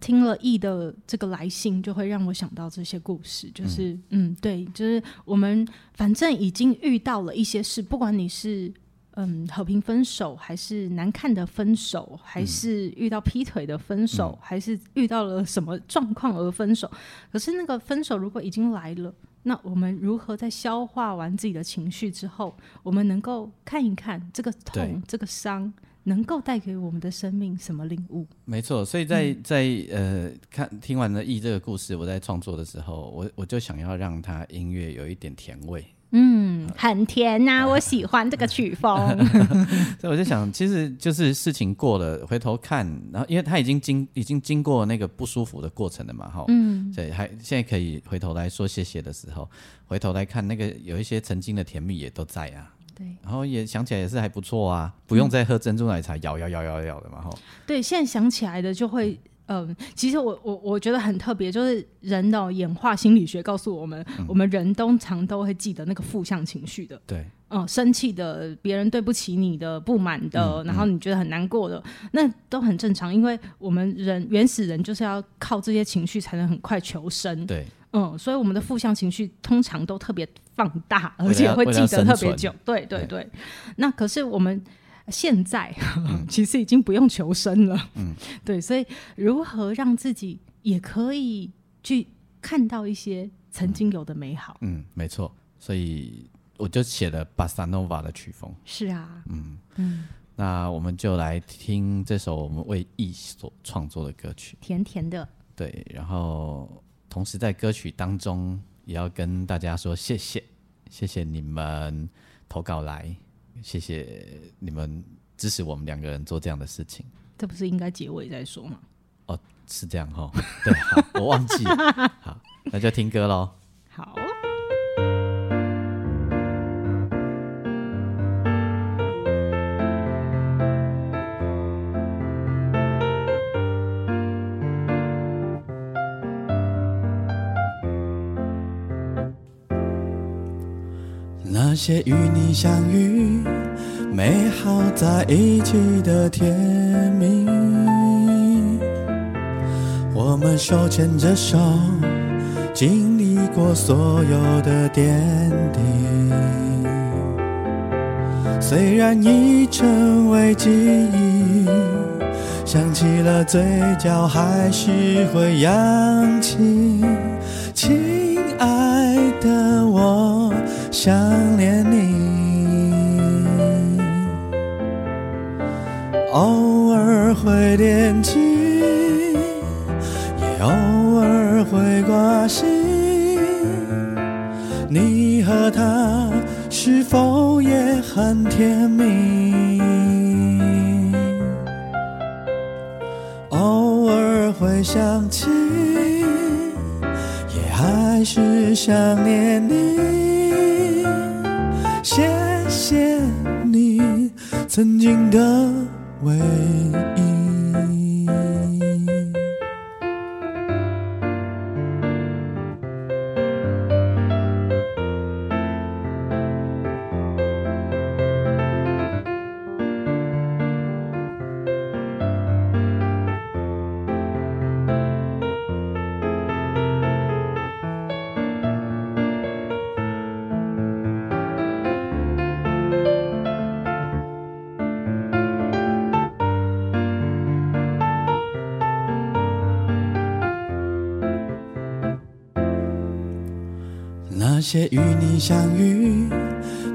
听了 E 的这个来信，就会让我想到这些故事。就是，嗯，嗯，对，就是我们反正已经遇到了一些事，不管你是嗯和平分手，还是难看的分手，还是遇到劈腿的分手，嗯、还是遇到了什么状况而分手。可是那个分手如果已经来了，那我们如何在消化完自己的情绪之后，我们能够看一看这个痛，这个伤。能够带给我们的生命什么领悟？没错，所以在在呃看听完了易这个故事，我在创作的时候，我我就想要让他音乐有一点甜味。嗯，很甜呐、啊，我喜欢这个曲风。所以我就想，其实就是事情过了，回头看，然后因为他已经经已经经过那个不舒服的过程了嘛，哈，嗯，所以还现在可以回头来说谢谢的时候，回头来看那个有一些曾经的甜蜜也都在啊。对，然后也想起来也是还不错啊，不用再喝珍珠奶茶摇摇摇摇摇的嘛，吼。对，现在想起来的就会嗯，其实我我我觉得很特别，就是人的演化心理学告诉我们，嗯、我们人通常都会记得那个负向情绪的。对，嗯，生气的，别人对不起你的，不满的，嗯、然后你觉得很难过的，嗯、那都很正常，因为我们人原始人就是要靠这些情绪才能很快求生。对，嗯，所以我们的负向情绪通常都特别放大，而且会记得特别久。对对对，对，那可是我们。现在 其实已经不用求生了，嗯，对，所以如何让自己也可以去看到一些曾经有的美好，嗯，嗯，没错，所以我就写了巴萨诺瓦的曲风，是啊，嗯。嗯，那我们就来听这首我们为艺所创作的歌曲，甜甜的，对，然后同时在歌曲当中也要跟大家说谢谢，谢谢你们投稿来。谢谢你们支持我们两个人做这样的事情。这不是应该结尾再说吗？哦，是这样哈。对，好，我忘记了。好，那就听歌喽。好。那些与你相遇、美好在一起的甜蜜，我们手牵着手，经历过所有的点滴。虽然已成为记忆，想起了嘴角还是会扬起。亲爱的我。想偶尔会惦记，也偶尔会挂心。你和他是否也很甜蜜？偶尔会想起，也还是想念你。谢谢你曾经的唯一。那些与你相遇、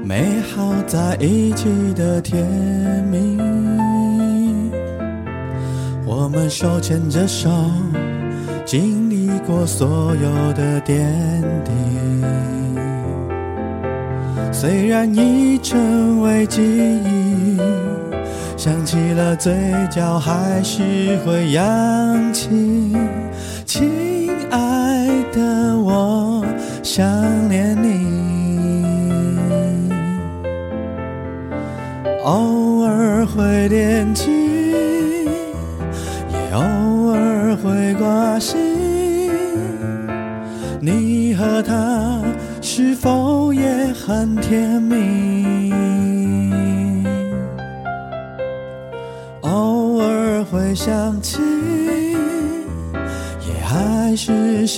美好在一起的甜蜜，我们手牵着手，经历过所有的点滴。虽然已成为记忆，想起了嘴角还是会扬起。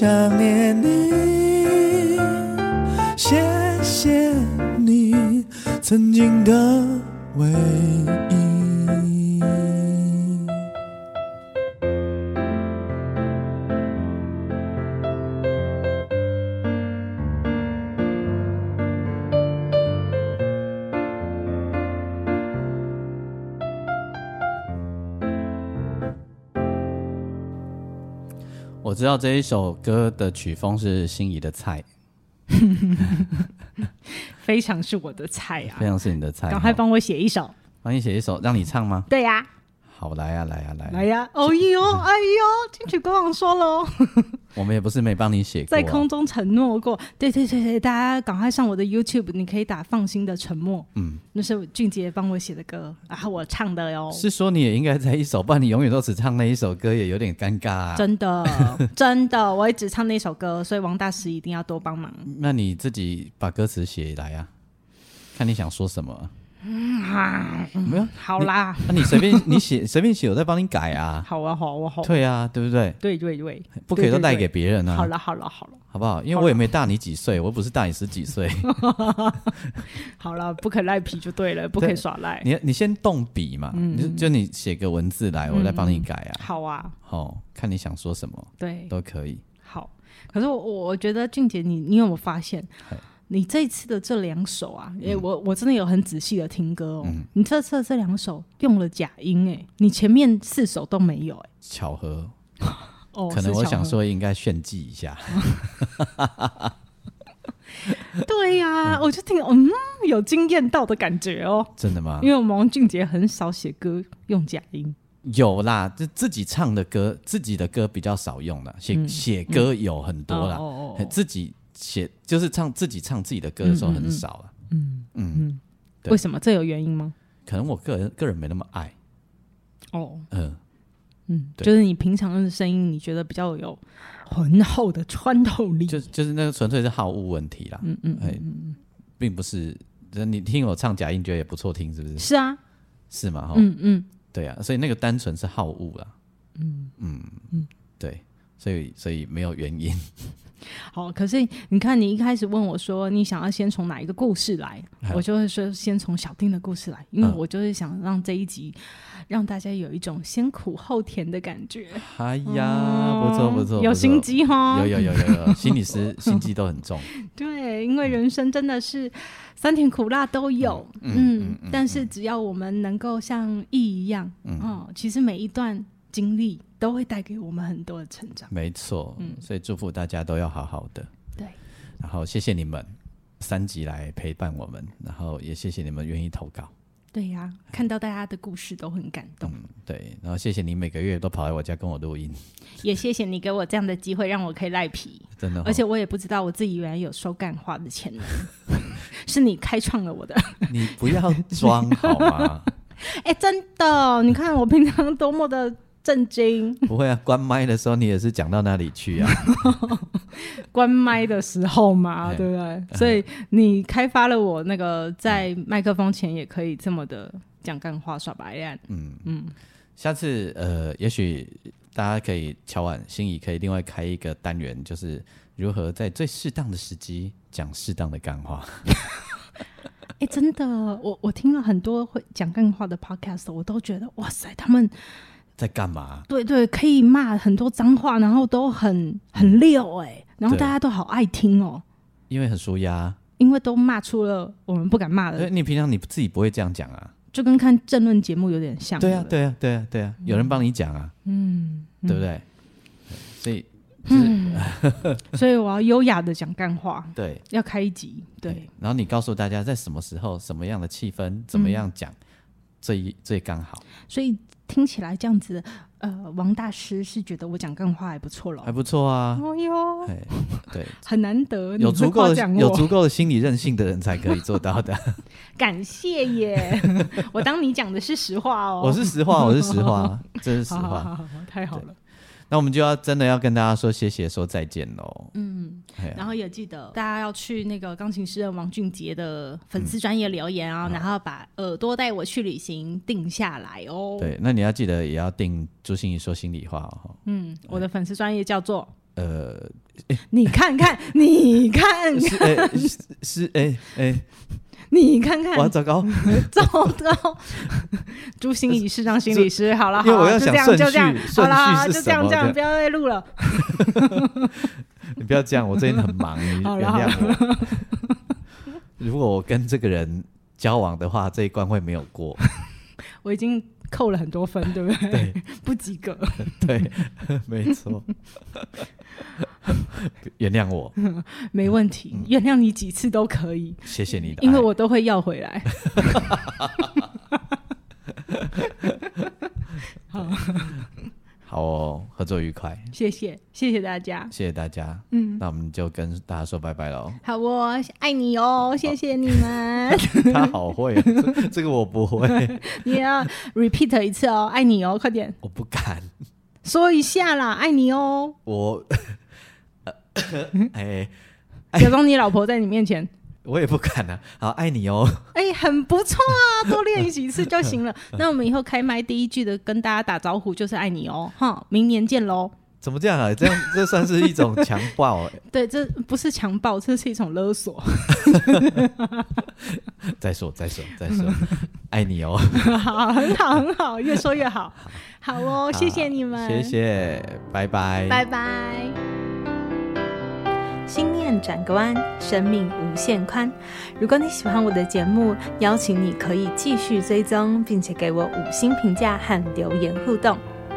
想念你。谢谢你曾经的唯一。知道这一首歌的曲风是心仪的菜。非常是我的菜啊！非常是你的菜，赶快帮我写一首。帮你写一首，让你唱吗？对呀、啊。好，来呀、啊，来呀、啊，来、啊。来呀、啊！哦呦，哎呦，金曲歌王说喽。我们也不是没帮你写过，在空中承诺过。对对对对，大家赶快上我的 YouTube，你可以打“放心的沉默”。嗯，那是俊杰帮我写的歌，然后我唱的哟。是说你也应该在一首，不然你永远都只唱那一首歌，也有点尴尬啊。真的，真的，我也只唱那首歌，所以王大师一定要多帮忙。那你自己把歌词写来啊，看你想说什么。嗯啊，没有，好啦，那你随便 你写，随便写，我再帮你改啊。好啊，好啊，好。对啊，对不对？对对对，不可以都带给别人啊。好了，好了，好了，好不好？因为我也没大你几岁，我又不是大你十几岁。好了，不可赖皮就对了，不可以耍赖。你你先动笔嘛，就就你写个文字来，我再帮你改啊。好啊，好，看你想说什么，对，都可以。好，可是我我觉得俊杰，你你有没有发现？你这次的这两首啊，哎、嗯，我我真的有很仔细的听歌哦。嗯、你这次的这两首用了假音，哎，你前面四首都没有，哎，巧合。哦，可能我想说应该炫技一下。对呀、啊，嗯、我就听，嗯，有惊艳到的感觉哦。真的吗？因为我们王俊杰很少写歌用假音。有啦，就自己唱的歌，自己的歌比较少用了。写写、嗯、歌有很多啦，嗯哦哦、自己。写就是唱自己唱自己的歌的时候很少了，嗯嗯嗯，为什么？这有原因吗？可能我个人个人没那么爱，哦，嗯。嗯，就是你平常的声音，你觉得比较有浑厚的穿透力，就就是那个纯粹是好恶问题啦，嗯嗯嗯，并不是，你听我唱假音觉得也不错听，是不是？是啊，是吗？嗯嗯，对啊，所以那个单纯是好恶啦，嗯。嗯。嗯，对，所以所以没有原因。好，可是你看，你一开始问我说你想要先从哪一个故事来，我就会说先从小丁的故事来，因为我就是想让这一集让大家有一种先苦后甜的感觉。哎呀，不错不错，有心机哈，有有有有有，心理师心机都很重。对，因为人生真的是酸甜苦辣都有，嗯，但是只要我们能够像易一样，嗯，哦，其实每一段经历。都会带给我们很多的成长。没错，嗯，所以祝福大家都要好好的。对，然后谢谢你们三集来陪伴我们，然后也谢谢你们愿意投稿。对呀、啊，看到大家的故事都很感动。嗯，对，然后谢谢你每个月都跑来我家跟我录音，也谢谢你给我这样的机会，让我可以赖皮。真的、哦，而且我也不知道我自己原来有说干话的潜能，是你开创了我的。你不要装好吗？哎、欸，真的，你看我平常多么的。震惊！不会啊，关麦的时候你也是讲到哪里去啊？关麦的时候嘛，对不对？所以你开发了我那个在麦克风前也可以这么的讲干话耍白烂。嗯嗯，下次呃，也许大家可以敲碗，心怡可以另外开一个单元，就是如何在最适当的时机讲适当的干话。哎、欸，真的，我我听了很多会讲干话的 podcast，我都觉得哇塞，他们。在干嘛？对对，可以骂很多脏话，然后都很很溜哎、欸，然后大家都好爱听哦、喔。因为很舒压，因为都骂出了我们不敢骂的。对，你平常你自己不会这样讲啊？就跟看政论节目有点像。对啊，对啊，对啊，对啊，有人帮你讲啊，嗯，对不对？所以，嗯，所以我要优雅的讲干话。对，要开一集。对，然后你告诉大家在什么时候、什么样的气氛、怎么样讲，最最刚好。所以。听起来这样子，呃，王大师是觉得我讲干话还不错了，还不错啊。哦哟，对，很难得，有足够的有足够的心理韧性的人才可以做到的。感谢耶，我当你讲的是实话哦。我是实话，我是实话，这是实话。太好了。那我们就要真的要跟大家说谢谢，说再见喽。嗯，然后也记得大家要去那个钢琴诗人王俊杰的粉丝专业留言啊，然后把耳朵带我去旅行定下来哦。对，那你要记得也要定朱心怡说心里话哦。嗯，我的粉丝专业叫做呃，你看看，你看看，是哎哎。你看看，哇，糟糕，糟糕！朱心怡是张心理师，好了，因为我要想顺序，就这样，好了，就这样，这样，不要再录了。你不要这样，我最近很忙，你原谅我。如果我跟这个人交往的话，这一关会没有过。我已经扣了很多分，对不对？对，不及格。对，没错。原谅我，没问题，嗯、原谅你几次都可以。谢谢你的，因为我都会要回来。好，好哦。合作愉快。谢谢，谢谢大家，谢谢大家。嗯，那我们就跟大家说拜拜喽。好哦，爱你哦，谢谢你们。他好会、这个我不会。你要 repeat 一次哦，爱你哦，快点。我不敢。说一下啦，爱你哦。我，哎，假装你老婆在你面前。我也不敢啊，好爱你哦。哎、欸，很不错啊，多练几次就行了。那我们以后开麦第一句的跟大家打招呼就是爱你哦，哈，明年见喽。怎么这样啊？这样这算是一种强暴哎。对，这不是强暴，这是一种勒索。再说再说再说，爱你哦。好，很好很好，越说越好。好哦，谢谢你们，谢谢，拜拜，拜拜。心念转个弯，生命无限宽。如果你喜欢我的节目，邀请你可以继续追踪，并且给我五星评价和留言互动。